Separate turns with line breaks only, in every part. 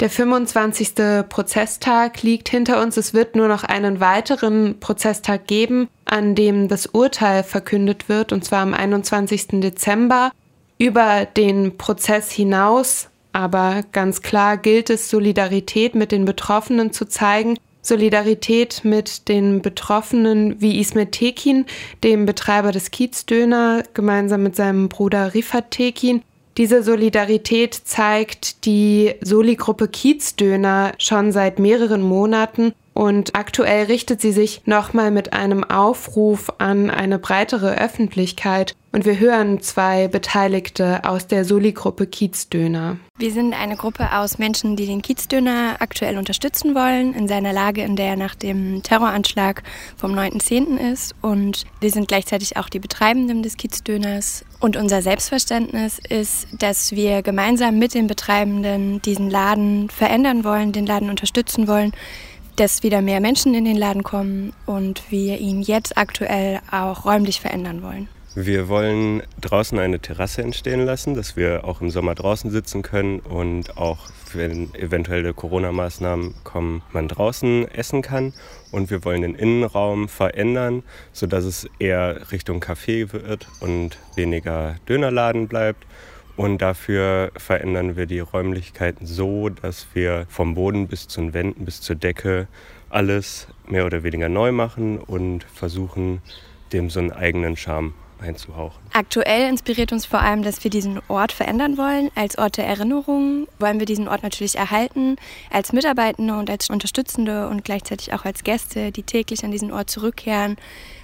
Der 25. Prozesstag liegt hinter uns. Es wird nur noch einen weiteren Prozesstag geben, an dem das Urteil verkündet wird, und zwar am 21. Dezember. Über den Prozess hinaus, aber ganz klar gilt es, Solidarität mit den Betroffenen zu zeigen. Solidarität mit den Betroffenen wie Ismet Tekin, dem Betreiber des Kiezdöner, gemeinsam mit seinem Bruder Rifat Tekin, diese Solidarität zeigt die Soli-Gruppe Kiezdöner schon seit mehreren Monaten und aktuell richtet sie sich nochmal mit einem Aufruf an eine breitere Öffentlichkeit. Und wir hören zwei Beteiligte aus der Soli-Gruppe Kiezdöner.
Wir sind eine Gruppe aus Menschen, die den Kiezdöner aktuell unterstützen wollen, in seiner Lage, in der er nach dem Terroranschlag vom 9.10. ist. Und wir sind gleichzeitig auch die Betreibenden des Kiezdöners. Und unser Selbstverständnis ist, dass wir gemeinsam mit den Betreibenden diesen Laden verändern wollen, den Laden unterstützen wollen dass wieder mehr Menschen in den Laden kommen und wir ihn jetzt aktuell auch räumlich verändern wollen.
Wir wollen draußen eine Terrasse entstehen lassen, dass wir auch im Sommer draußen sitzen können und auch, wenn eventuelle Corona-Maßnahmen kommen, man draußen essen kann. Und wir wollen den Innenraum verändern, sodass es eher Richtung Café wird und weniger Dönerladen bleibt. Und dafür verändern wir die Räumlichkeiten so, dass wir vom Boden bis zu den Wänden, bis zur Decke alles mehr oder weniger neu machen und versuchen, dem so einen eigenen Charme einzuhauchen.
Aktuell inspiriert uns vor allem, dass wir diesen Ort verändern wollen. Als Ort der Erinnerung wollen wir diesen Ort natürlich erhalten, als Mitarbeitende und als Unterstützende und gleichzeitig auch als Gäste, die täglich an diesen Ort zurückkehren,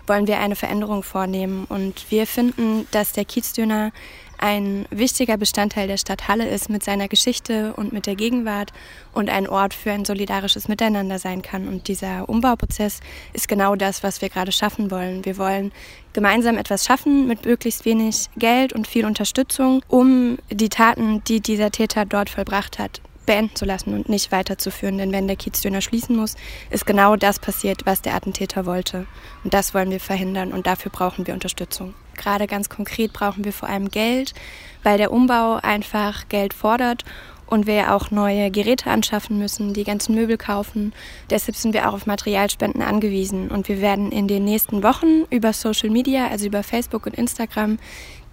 wollen wir eine Veränderung vornehmen. Und wir finden, dass der Kiezdöner ein wichtiger Bestandteil der Stadt Halle ist mit seiner Geschichte und mit der Gegenwart und ein Ort für ein solidarisches Miteinander sein kann. Und dieser Umbauprozess ist genau das, was wir gerade schaffen wollen. Wir wollen gemeinsam etwas schaffen mit möglichst wenig Geld und viel Unterstützung, um die Taten, die dieser Täter dort vollbracht hat, beenden zu lassen und nicht weiterzuführen. Denn wenn der Kiezdöner schließen muss, ist genau das passiert, was der Attentäter wollte. Und das wollen wir verhindern und dafür brauchen wir Unterstützung. Gerade ganz konkret brauchen wir vor allem Geld, weil der Umbau einfach Geld fordert und wir auch neue Geräte anschaffen müssen, die ganzen Möbel kaufen. Deshalb sind wir auch auf Materialspenden angewiesen und wir werden in den nächsten Wochen über Social Media, also über Facebook und Instagram,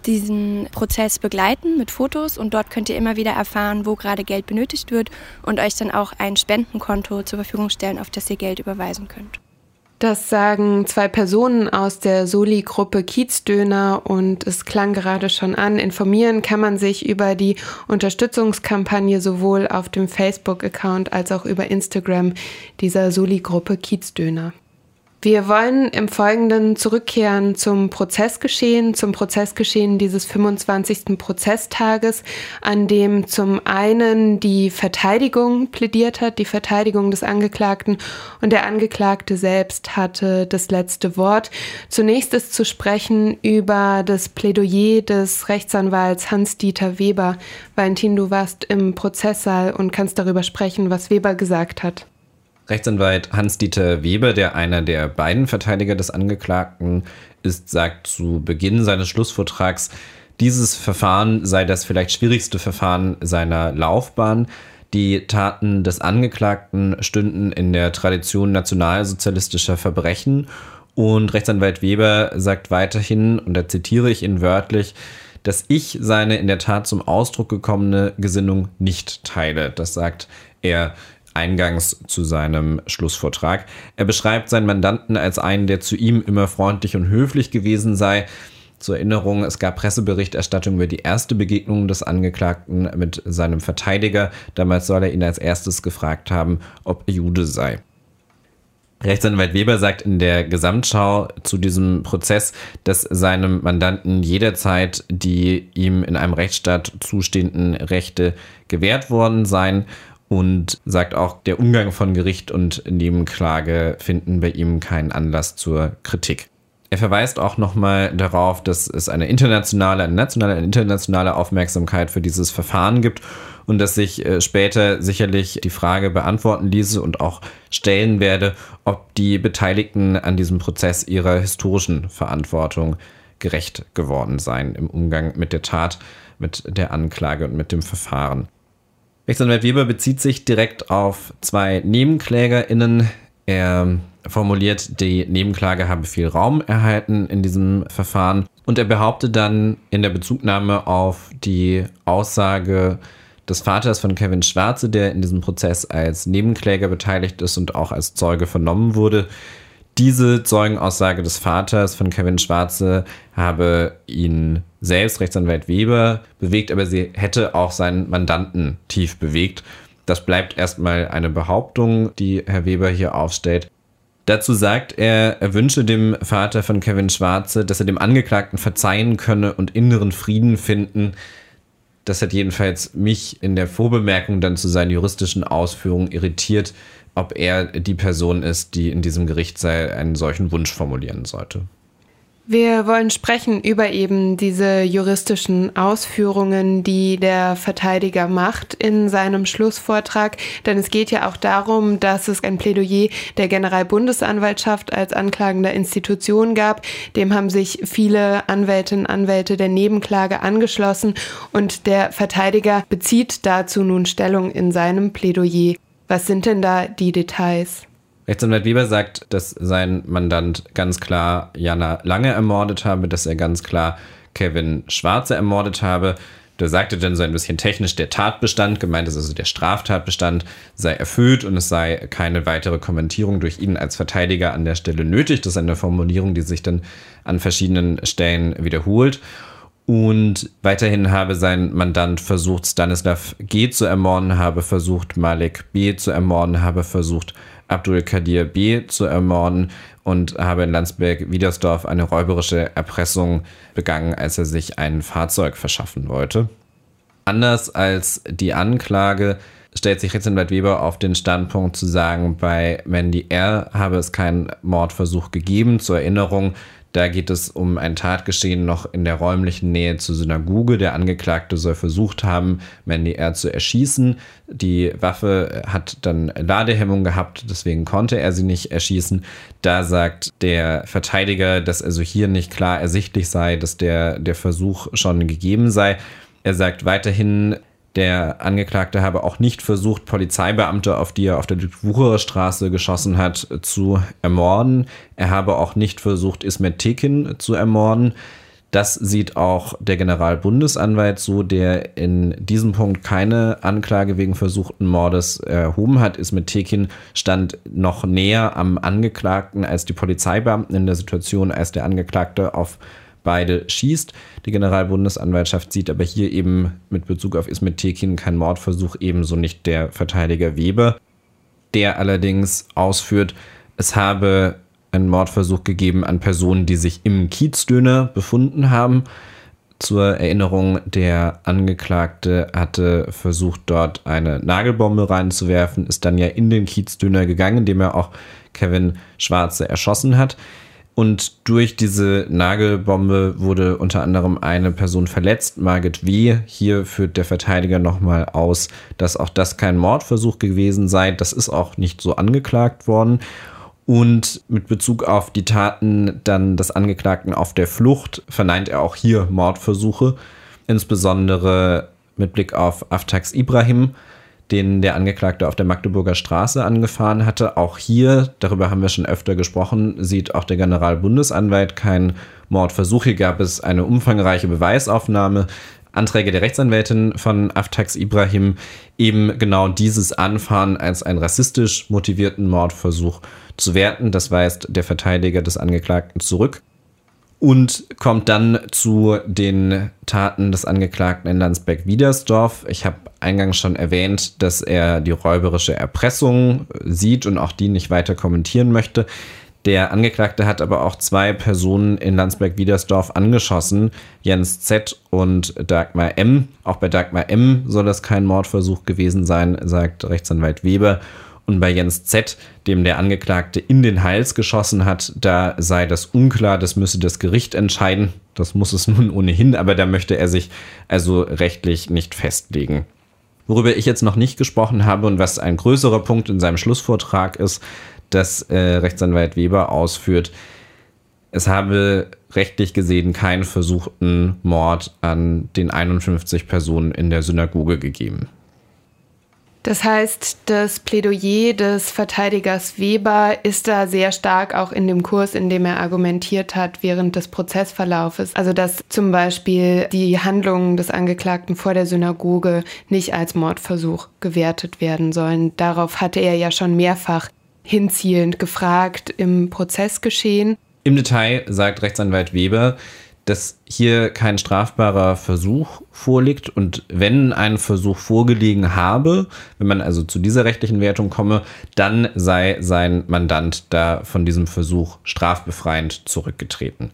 diesen Prozess begleiten mit Fotos und dort könnt ihr immer wieder erfahren, wo gerade Geld benötigt wird und euch dann auch ein Spendenkonto zur Verfügung stellen, auf das ihr Geld überweisen könnt.
Das sagen zwei Personen aus der Soli-Gruppe Kiezdöner und es klang gerade schon an. Informieren kann man sich über die Unterstützungskampagne sowohl auf dem Facebook-Account als auch über Instagram dieser Soli-Gruppe Kiezdöner. Wir wollen im Folgenden zurückkehren zum Prozessgeschehen, zum Prozessgeschehen dieses 25. Prozesstages, an dem zum einen die Verteidigung plädiert hat, die Verteidigung des Angeklagten und der Angeklagte selbst hatte das letzte Wort. Zunächst ist zu sprechen über das Plädoyer des Rechtsanwalts Hans-Dieter Weber. Valentin, du warst im Prozesssaal und kannst darüber sprechen, was Weber gesagt hat.
Rechtsanwalt Hans-Dieter Weber, der einer der beiden Verteidiger des Angeklagten ist, sagt zu Beginn seines Schlussvortrags, dieses Verfahren sei das vielleicht schwierigste Verfahren seiner Laufbahn. Die Taten des Angeklagten stünden in der Tradition nationalsozialistischer Verbrechen. Und Rechtsanwalt Weber sagt weiterhin, und da zitiere ich ihn wörtlich, dass ich seine in der Tat zum Ausdruck gekommene Gesinnung nicht teile. Das sagt er eingangs zu seinem Schlussvortrag. Er beschreibt seinen Mandanten als einen, der zu ihm immer freundlich und höflich gewesen sei. Zur Erinnerung, es gab Presseberichterstattung über die erste Begegnung des Angeklagten mit seinem Verteidiger. Damals soll er ihn als erstes gefragt haben, ob er Jude sei. Rechtsanwalt Weber sagt in der Gesamtschau zu diesem Prozess, dass seinem Mandanten jederzeit die ihm in einem Rechtsstaat zustehenden Rechte gewährt worden seien und sagt auch, der Umgang von Gericht und Nebenklage finden bei ihm keinen Anlass zur Kritik. Er verweist auch nochmal darauf, dass es eine internationale, eine nationale, eine internationale Aufmerksamkeit für dieses Verfahren gibt und dass sich äh, später sicherlich die Frage beantworten ließe und auch stellen werde, ob die Beteiligten an diesem Prozess ihrer historischen Verantwortung gerecht geworden seien im Umgang mit der Tat, mit der Anklage und mit dem Verfahren. Rechtsanwalt Weber bezieht sich direkt auf zwei NebenklägerInnen. Er formuliert, die Nebenklage habe viel Raum erhalten in diesem Verfahren und er behauptet dann in der Bezugnahme auf die Aussage des Vaters von Kevin Schwarze, der in diesem Prozess als Nebenkläger beteiligt ist und auch als Zeuge vernommen wurde. Diese Zeugenaussage des Vaters von Kevin Schwarze habe ihn selbst, Rechtsanwalt Weber, bewegt, aber sie hätte auch seinen Mandanten tief bewegt. Das bleibt erstmal eine Behauptung, die Herr Weber hier aufstellt. Dazu sagt er, er wünsche dem Vater von Kevin Schwarze, dass er dem Angeklagten verzeihen könne und inneren Frieden finden. Das hat jedenfalls mich in der Vorbemerkung dann zu seinen juristischen Ausführungen irritiert, ob er die Person ist, die in diesem Gerichtssaal einen solchen Wunsch formulieren sollte.
Wir wollen sprechen über eben diese juristischen Ausführungen, die der Verteidiger macht in seinem Schlussvortrag. Denn es geht ja auch darum, dass es ein Plädoyer der Generalbundesanwaltschaft als anklagender Institution gab. Dem haben sich viele Anwältinnen und Anwälte der Nebenklage angeschlossen und der Verteidiger bezieht dazu nun Stellung in seinem Plädoyer. Was sind denn da die Details?
Rechtsanwalt Weber sagt, dass sein Mandant ganz klar Jana Lange ermordet habe, dass er ganz klar Kevin Schwarze ermordet habe. Da sagte dann so ein bisschen technisch, der Tatbestand, gemeint ist also der Straftatbestand, sei erfüllt und es sei keine weitere Kommentierung durch ihn als Verteidiger an der Stelle nötig. Das ist eine Formulierung, die sich dann an verschiedenen Stellen wiederholt. Und weiterhin habe sein Mandant versucht, Stanislav G. zu ermorden, habe versucht, Malik B. zu ermorden, habe versucht, Abdul Kadir B. zu ermorden und habe in Landsberg-Wiedersdorf eine räuberische Erpressung begangen, als er sich ein Fahrzeug verschaffen wollte. Anders als die Anklage stellt sich Rechtsanwalt Weber auf den Standpunkt zu sagen, bei Mandy R. habe es keinen Mordversuch gegeben. Zur Erinnerung, da geht es um ein Tatgeschehen noch in der räumlichen Nähe zur Synagoge. Der Angeklagte soll versucht haben, Mandy R. zu erschießen. Die Waffe hat dann Ladehemmung gehabt, deswegen konnte er sie nicht erschießen. Da sagt der Verteidiger, dass also hier nicht klar ersichtlich sei, dass der, der Versuch schon gegeben sei. Er sagt weiterhin, der Angeklagte habe auch nicht versucht, Polizeibeamte, auf die er auf der Wucherer Straße geschossen hat, zu ermorden. Er habe auch nicht versucht, Ismet Tekin zu ermorden. Das sieht auch der Generalbundesanwalt so, der in diesem Punkt keine Anklage wegen versuchten Mordes erhoben hat. Ismet Tekin stand noch näher am Angeklagten als die Polizeibeamten in der Situation, als der Angeklagte auf beide schießt. Die Generalbundesanwaltschaft sieht aber hier eben mit Bezug auf Ismet Tekin keinen Mordversuch, ebenso nicht der Verteidiger Weber, der allerdings ausführt, es habe einen Mordversuch gegeben an Personen, die sich im Kiezdöner befunden haben. Zur Erinnerung, der Angeklagte hatte versucht, dort eine Nagelbombe reinzuwerfen, ist dann ja in den Kiezdöner gegangen, indem er auch Kevin Schwarze erschossen hat. Und durch diese Nagelbombe wurde unter anderem eine Person verletzt, Margit W. Hier führt der Verteidiger nochmal aus, dass auch das kein Mordversuch gewesen sei. Das ist auch nicht so angeklagt worden. Und mit Bezug auf die Taten dann des Angeklagten auf der Flucht verneint er auch hier Mordversuche, insbesondere mit Blick auf Aftax Ibrahim den der Angeklagte auf der Magdeburger Straße angefahren hatte. Auch hier, darüber haben wir schon öfter gesprochen, sieht auch der Generalbundesanwalt keinen Mordversuch. Hier gab es eine umfangreiche Beweisaufnahme. Anträge der Rechtsanwältin von Aftax Ibrahim eben genau dieses Anfahren als einen rassistisch motivierten Mordversuch zu werten. Das weist der Verteidiger des Angeklagten zurück und kommt dann zu den Taten des Angeklagten in Landsberg-Wiedersdorf. Ich habe eingangs schon erwähnt, dass er die räuberische Erpressung sieht und auch die nicht weiter kommentieren möchte. Der Angeklagte hat aber auch zwei Personen in Landsberg-Wiedersdorf angeschossen, Jens Z. und Dagmar M. Auch bei Dagmar M. soll es kein Mordversuch gewesen sein, sagt Rechtsanwalt Weber. Und bei Jens Z., dem der Angeklagte in den Hals geschossen hat, da sei das unklar, das müsse das Gericht entscheiden. Das muss es nun ohnehin, aber da möchte er sich also rechtlich nicht festlegen. Worüber ich jetzt noch nicht gesprochen habe und was ein größerer Punkt in seinem Schlussvortrag ist, dass äh, Rechtsanwalt Weber ausführt, es habe rechtlich gesehen keinen versuchten Mord an den 51 Personen in der Synagoge gegeben.
Das heißt, das Plädoyer des Verteidigers Weber ist da sehr stark auch in dem Kurs, in dem er argumentiert hat während des Prozessverlaufes. Also dass zum Beispiel die Handlungen des Angeklagten vor der Synagoge nicht als Mordversuch gewertet werden sollen. Darauf hatte er ja schon mehrfach hinzielend gefragt im Prozessgeschehen.
Im Detail sagt Rechtsanwalt Weber, dass hier kein strafbarer Versuch vorliegt und wenn ein Versuch vorgelegen habe, wenn man also zu dieser rechtlichen Wertung komme, dann sei sein Mandant da von diesem Versuch strafbefreiend zurückgetreten.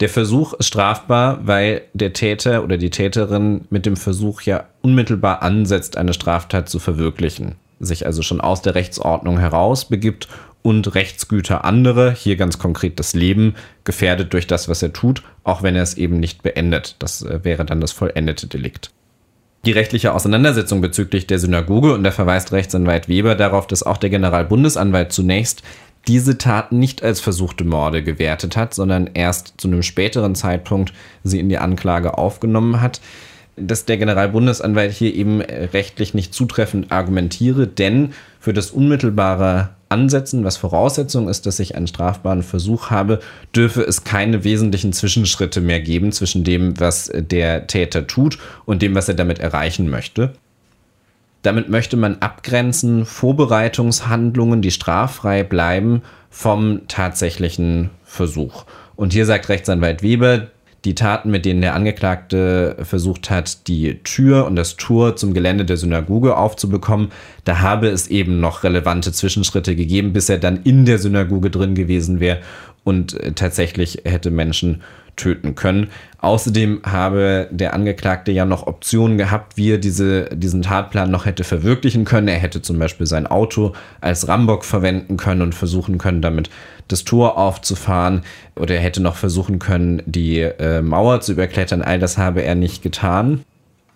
Der Versuch ist strafbar, weil der Täter oder die Täterin mit dem Versuch ja unmittelbar ansetzt, eine Straftat zu verwirklichen, sich also schon aus der Rechtsordnung heraus begibt und Rechtsgüter andere, hier ganz konkret das Leben, gefährdet durch das, was er tut, auch wenn er es eben nicht beendet. Das äh, wäre dann das vollendete Delikt. Die rechtliche Auseinandersetzung bezüglich der Synagoge und da verweist Rechtsanwalt Weber darauf, dass auch der Generalbundesanwalt zunächst diese Taten nicht als versuchte Morde gewertet hat, sondern erst zu einem späteren Zeitpunkt sie in die Anklage aufgenommen hat dass der Generalbundesanwalt hier eben rechtlich nicht zutreffend argumentiere, denn für das unmittelbare Ansetzen, was Voraussetzung ist, dass ich einen strafbaren Versuch habe, dürfe es keine wesentlichen Zwischenschritte mehr geben zwischen dem, was der Täter tut und dem, was er damit erreichen möchte. Damit möchte man abgrenzen Vorbereitungshandlungen, die straffrei bleiben, vom tatsächlichen Versuch. Und hier sagt Rechtsanwalt Weber, die Taten, mit denen der Angeklagte versucht hat, die Tür und das Tor zum Gelände der Synagoge aufzubekommen, da habe es eben noch relevante Zwischenschritte gegeben, bis er dann in der Synagoge drin gewesen wäre und äh, tatsächlich hätte Menschen töten können. Außerdem habe der Angeklagte ja noch Optionen gehabt, wie er diese, diesen Tatplan noch hätte verwirklichen können. Er hätte zum Beispiel sein Auto als Rambock verwenden können und versuchen können, damit das Tor aufzufahren. Oder er hätte noch versuchen können, die äh, Mauer zu überklettern. All das habe er nicht getan.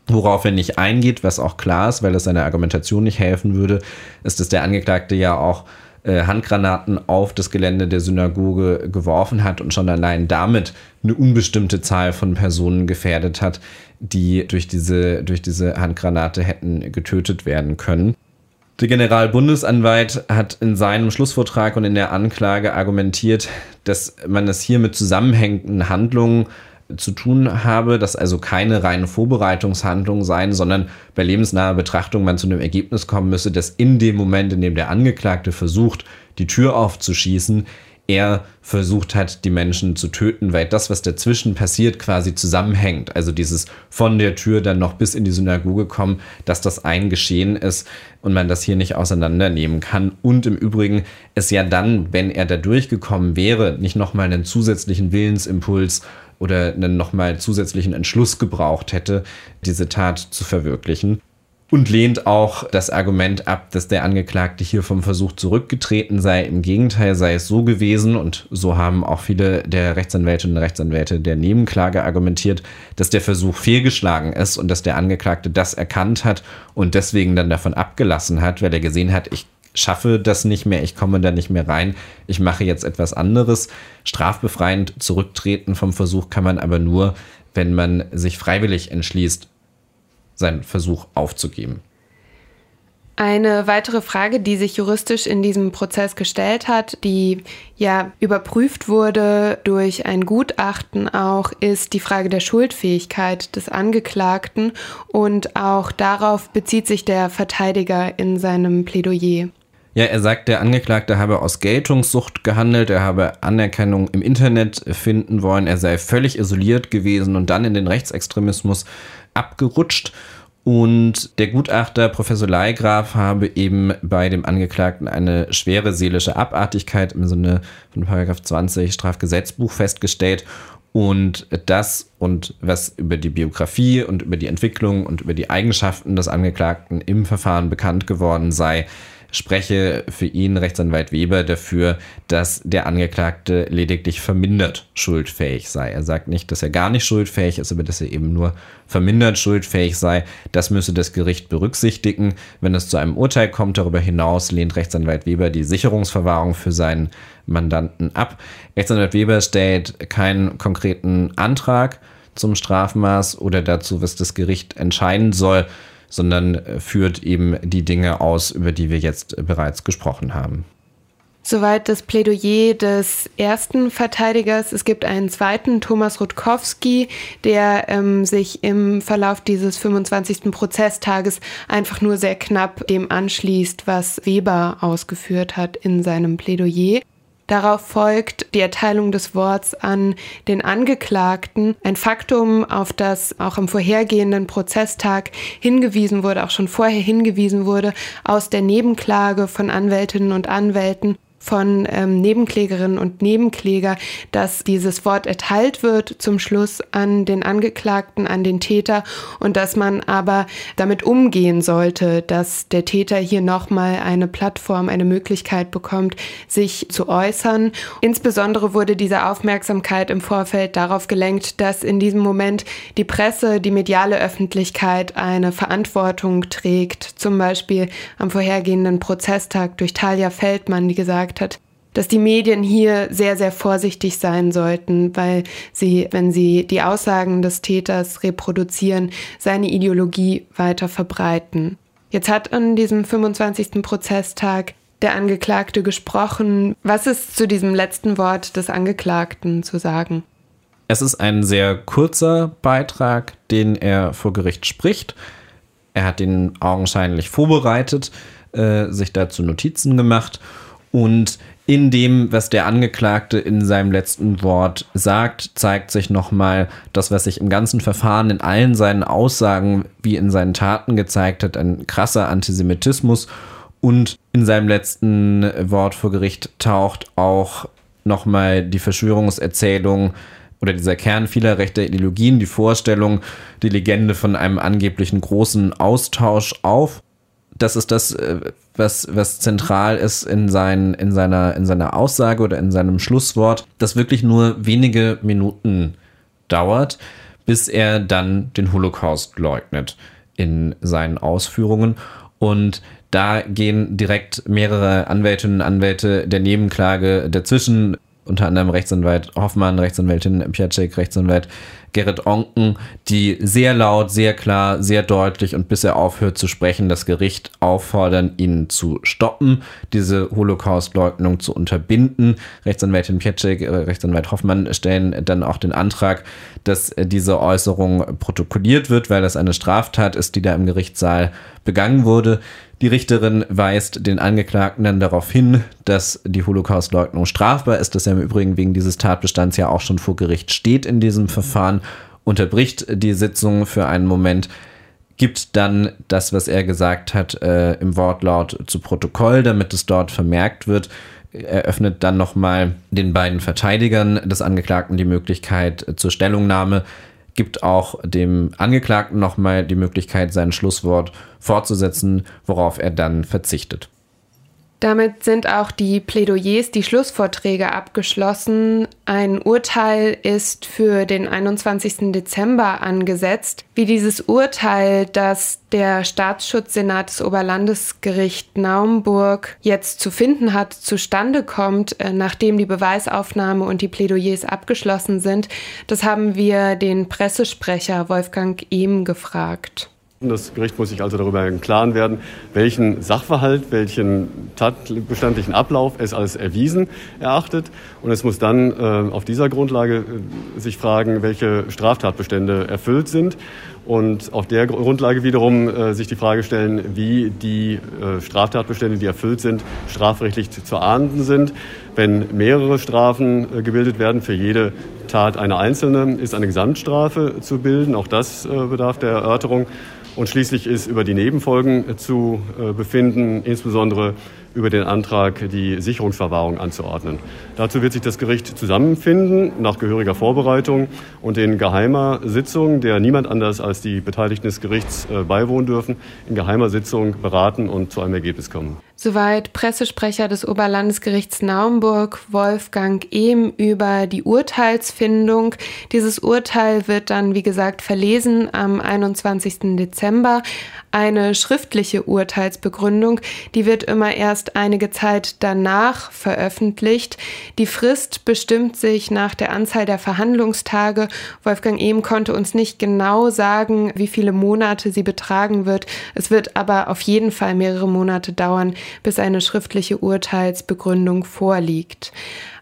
Worauf er nicht eingeht, was auch klar ist, weil es seiner Argumentation nicht helfen würde, ist, dass der Angeklagte ja auch äh, Handgranaten auf das Gelände der Synagoge geworfen hat und schon allein damit eine unbestimmte Zahl von Personen gefährdet hat, die durch diese, durch diese Handgranate hätten getötet werden können. Der Generalbundesanwalt hat in seinem Schlussvortrag und in der Anklage argumentiert, dass man es hier mit zusammenhängenden Handlungen zu tun habe, dass also keine reine Vorbereitungshandlung sein, sondern bei lebensnaher Betrachtung man zu einem Ergebnis kommen müsse, dass in dem Moment, in dem der Angeklagte versucht, die Tür aufzuschießen, er versucht hat, die Menschen zu töten, weil das, was dazwischen passiert, quasi zusammenhängt. Also dieses von der Tür dann noch bis in die Synagoge kommen, dass das ein Geschehen ist und man das hier nicht auseinandernehmen kann. Und im Übrigen es ja dann, wenn er da durchgekommen wäre, nicht nochmal einen zusätzlichen Willensimpuls oder einen nochmal zusätzlichen Entschluss gebraucht hätte, diese Tat zu verwirklichen. Und lehnt auch das Argument ab, dass der Angeklagte hier vom Versuch zurückgetreten sei. Im Gegenteil sei es so gewesen, und so haben auch viele der Rechtsanwältinnen und Rechtsanwälte der Nebenklage argumentiert, dass der Versuch fehlgeschlagen ist und dass der Angeklagte das erkannt hat und deswegen dann davon abgelassen hat, weil er gesehen hat, ich schaffe das nicht mehr, ich komme da nicht mehr rein, ich mache jetzt etwas anderes. Strafbefreiend zurücktreten vom Versuch kann man aber nur, wenn man sich freiwillig entschließt, seinen Versuch aufzugeben.
Eine weitere Frage, die sich juristisch in diesem Prozess gestellt hat, die ja überprüft wurde durch ein Gutachten auch, ist die Frage der Schuldfähigkeit des Angeklagten und auch darauf bezieht sich der Verteidiger in seinem Plädoyer.
Ja, er sagt, der Angeklagte habe aus Geltungssucht gehandelt, er habe Anerkennung im Internet finden wollen, er sei völlig isoliert gewesen und dann in den Rechtsextremismus abgerutscht. Und der Gutachter Professor Leigraf habe eben bei dem Angeklagten eine schwere seelische Abartigkeit im Sinne von Paragraph 20 Strafgesetzbuch festgestellt. Und das und was über die Biografie und über die Entwicklung und über die Eigenschaften des Angeklagten im Verfahren bekannt geworden sei, spreche für ihn, Rechtsanwalt Weber, dafür, dass der Angeklagte lediglich vermindert schuldfähig sei. Er sagt nicht, dass er gar nicht schuldfähig ist, aber dass er eben nur vermindert schuldfähig sei. Das müsse das Gericht berücksichtigen. Wenn es zu einem Urteil kommt, darüber hinaus lehnt Rechtsanwalt Weber die Sicherungsverwahrung für seinen Mandanten ab. Rechtsanwalt Weber stellt keinen konkreten Antrag zum Strafmaß oder dazu, was das Gericht entscheiden soll, sondern führt eben die Dinge aus, über die wir jetzt bereits gesprochen haben.
Soweit das Plädoyer des ersten Verteidigers. Es gibt einen zweiten, Thomas Rutkowski, der ähm, sich im Verlauf dieses 25. Prozesstages einfach nur sehr knapp dem anschließt, was Weber ausgeführt hat in seinem Plädoyer. Darauf folgt die Erteilung des Worts an den Angeklagten, ein Faktum, auf das auch am vorhergehenden Prozesstag hingewiesen wurde, auch schon vorher hingewiesen wurde, aus der Nebenklage von Anwältinnen und Anwälten von ähm, Nebenklägerinnen und Nebenkläger, dass dieses Wort erteilt wird zum Schluss an den Angeklagten, an den Täter und dass man aber damit umgehen sollte, dass der Täter hier nochmal eine Plattform, eine Möglichkeit bekommt, sich zu äußern. Insbesondere wurde diese Aufmerksamkeit im Vorfeld darauf gelenkt, dass in diesem Moment die Presse, die mediale Öffentlichkeit eine Verantwortung trägt, zum Beispiel am vorhergehenden Prozesstag durch Talia Feldmann, die gesagt gesagt hat, dass die Medien hier sehr, sehr vorsichtig sein sollten, weil sie, wenn sie die Aussagen des Täters reproduzieren, seine Ideologie weiter verbreiten. Jetzt hat an diesem 25. Prozesstag der Angeklagte gesprochen. Was ist zu diesem letzten Wort des Angeklagten zu sagen?
Es ist ein sehr kurzer Beitrag, den er vor Gericht spricht. Er hat ihn augenscheinlich vorbereitet, äh, sich dazu Notizen gemacht und in dem, was der Angeklagte in seinem letzten Wort sagt, zeigt sich nochmal das, was sich im ganzen Verfahren in allen seinen Aussagen wie in seinen Taten gezeigt hat, ein krasser Antisemitismus. Und in seinem letzten Wort vor Gericht taucht auch nochmal die Verschwörungserzählung oder dieser Kern vieler rechter Ideologien, die Vorstellung, die Legende von einem angeblichen großen Austausch auf das ist das, äh, was, was zentral ist in, sein, in, seiner, in seiner Aussage oder in seinem Schlusswort, das wirklich nur wenige Minuten dauert, bis er dann den Holocaust leugnet in seinen Ausführungen. Und da gehen direkt mehrere Anwältinnen und Anwälte der Nebenklage dazwischen, unter anderem Rechtsanwalt Hoffmann, Rechtsanwältin Piacek, Rechtsanwalt Gerrit Onken, die sehr laut, sehr klar, sehr deutlich und bis er aufhört zu sprechen, das Gericht auffordern, ihn zu stoppen, diese Holocaust-Leugnung zu unterbinden. Rechtsanwältin Pietschek, äh, Rechtsanwalt Hoffmann stellen dann auch den Antrag, dass diese Äußerung protokolliert wird, weil das eine Straftat ist, die da im Gerichtssaal begangen wurde. Die Richterin weist den Angeklagten dann darauf hin, dass die Holocaust-Leugnung strafbar ist, dass er im Übrigen wegen dieses Tatbestands ja auch schon vor Gericht steht in diesem Verfahren, unterbricht die Sitzung für einen Moment, gibt dann das, was er gesagt hat, äh, im Wortlaut zu Protokoll, damit es dort vermerkt wird, eröffnet dann nochmal den beiden Verteidigern des Angeklagten die Möglichkeit zur Stellungnahme gibt auch dem Angeklagten nochmal die Möglichkeit, sein Schlusswort fortzusetzen, worauf er dann verzichtet.
Damit sind auch die Plädoyers, die Schlussvorträge abgeschlossen. Ein Urteil ist für den 21. Dezember angesetzt. Wie dieses Urteil, das der Staatsschutzsenat des Oberlandesgericht Naumburg jetzt zu finden hat, zustande kommt, äh, nachdem die Beweisaufnahme und die Plädoyers abgeschlossen sind, das haben wir den Pressesprecher Wolfgang Ehm gefragt.
Das Gericht muss sich also darüber im Klaren werden, welchen Sachverhalt, welchen tatbestandlichen Ablauf es als erwiesen erachtet. Und es muss dann äh, auf dieser Grundlage äh, sich fragen, welche Straftatbestände erfüllt sind. Und auf der Grundlage wiederum äh, sich die Frage stellen, wie die äh, Straftatbestände, die erfüllt sind, strafrechtlich zu ahnden sind. Wenn mehrere Strafen äh, gebildet werden, für jede Tat eine einzelne, ist eine Gesamtstrafe zu bilden. Auch das äh, bedarf der Erörterung. Und schließlich ist über die Nebenfolgen zu äh, befinden, insbesondere über den Antrag, die Sicherungsverwahrung anzuordnen. Dazu wird sich das Gericht zusammenfinden nach gehöriger Vorbereitung und in geheimer Sitzung, der niemand anders als die Beteiligten des Gerichts äh, beiwohnen dürfen, in geheimer Sitzung beraten und zu einem Ergebnis kommen.
Soweit Pressesprecher des Oberlandesgerichts Naumburg Wolfgang Ehm über die Urteilsfindung. Dieses Urteil wird dann, wie gesagt, verlesen am 21. Dezember. Eine schriftliche Urteilsbegründung, die wird immer erst einige Zeit danach veröffentlicht. Die Frist bestimmt sich nach der Anzahl der Verhandlungstage. Wolfgang Ehm konnte uns nicht genau sagen, wie viele Monate sie betragen wird. Es wird aber auf jeden Fall mehrere Monate dauern, bis eine schriftliche Urteilsbegründung vorliegt.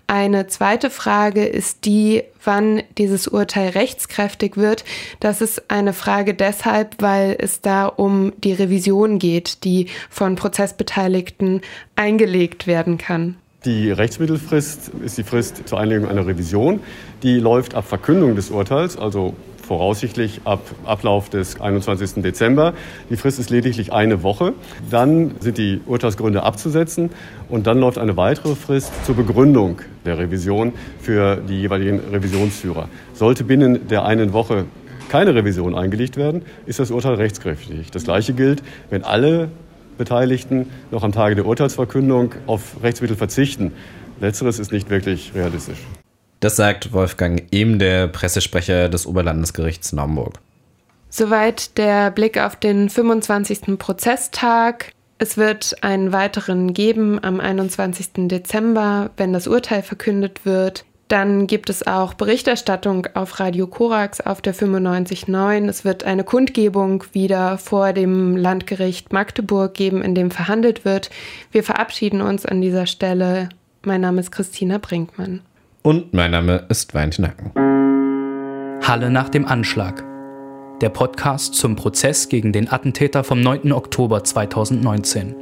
Eine zweite Frage ist die, wann dieses Urteil rechtskräftig wird. Das ist eine Frage deshalb, weil es da um die Revision geht, die von Prozessbeteiligten eingelegt werden kann.
Die Rechtsmittelfrist ist die Frist zur Einlegung einer Revision. Die läuft ab Verkündung des Urteils, also voraussichtlich ab Ablauf des 21. Dezember. Die Frist ist lediglich eine Woche. Dann sind die Urteilsgründe abzusetzen und dann läuft eine weitere Frist zur Begründung der Revision für die jeweiligen Revisionsführer. Sollte binnen der einen Woche keine Revision eingelegt werden, ist das Urteil rechtskräftig. Das Gleiche gilt, wenn alle Beteiligten noch am Tage der Urteilsverkündung auf Rechtsmittel verzichten. Letzteres ist nicht wirklich realistisch.
Das sagt Wolfgang Ehm, der Pressesprecher des Oberlandesgerichts Naumburg.
Soweit der Blick auf den 25. Prozesstag. Es wird einen weiteren geben am 21. Dezember, wenn das Urteil verkündet wird. Dann gibt es auch Berichterstattung auf Radio Korax auf der 95.9. Es wird eine Kundgebung wieder vor dem Landgericht Magdeburg geben, in dem verhandelt wird. Wir verabschieden uns an dieser Stelle. Mein Name ist Christina Brinkmann.
Und mein Name ist Valentin Hacken.
Halle nach dem Anschlag. Der Podcast zum Prozess gegen den Attentäter vom 9. Oktober 2019.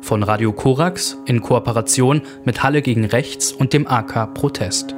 Von Radio Korax in Kooperation mit Halle gegen Rechts und dem AK Protest.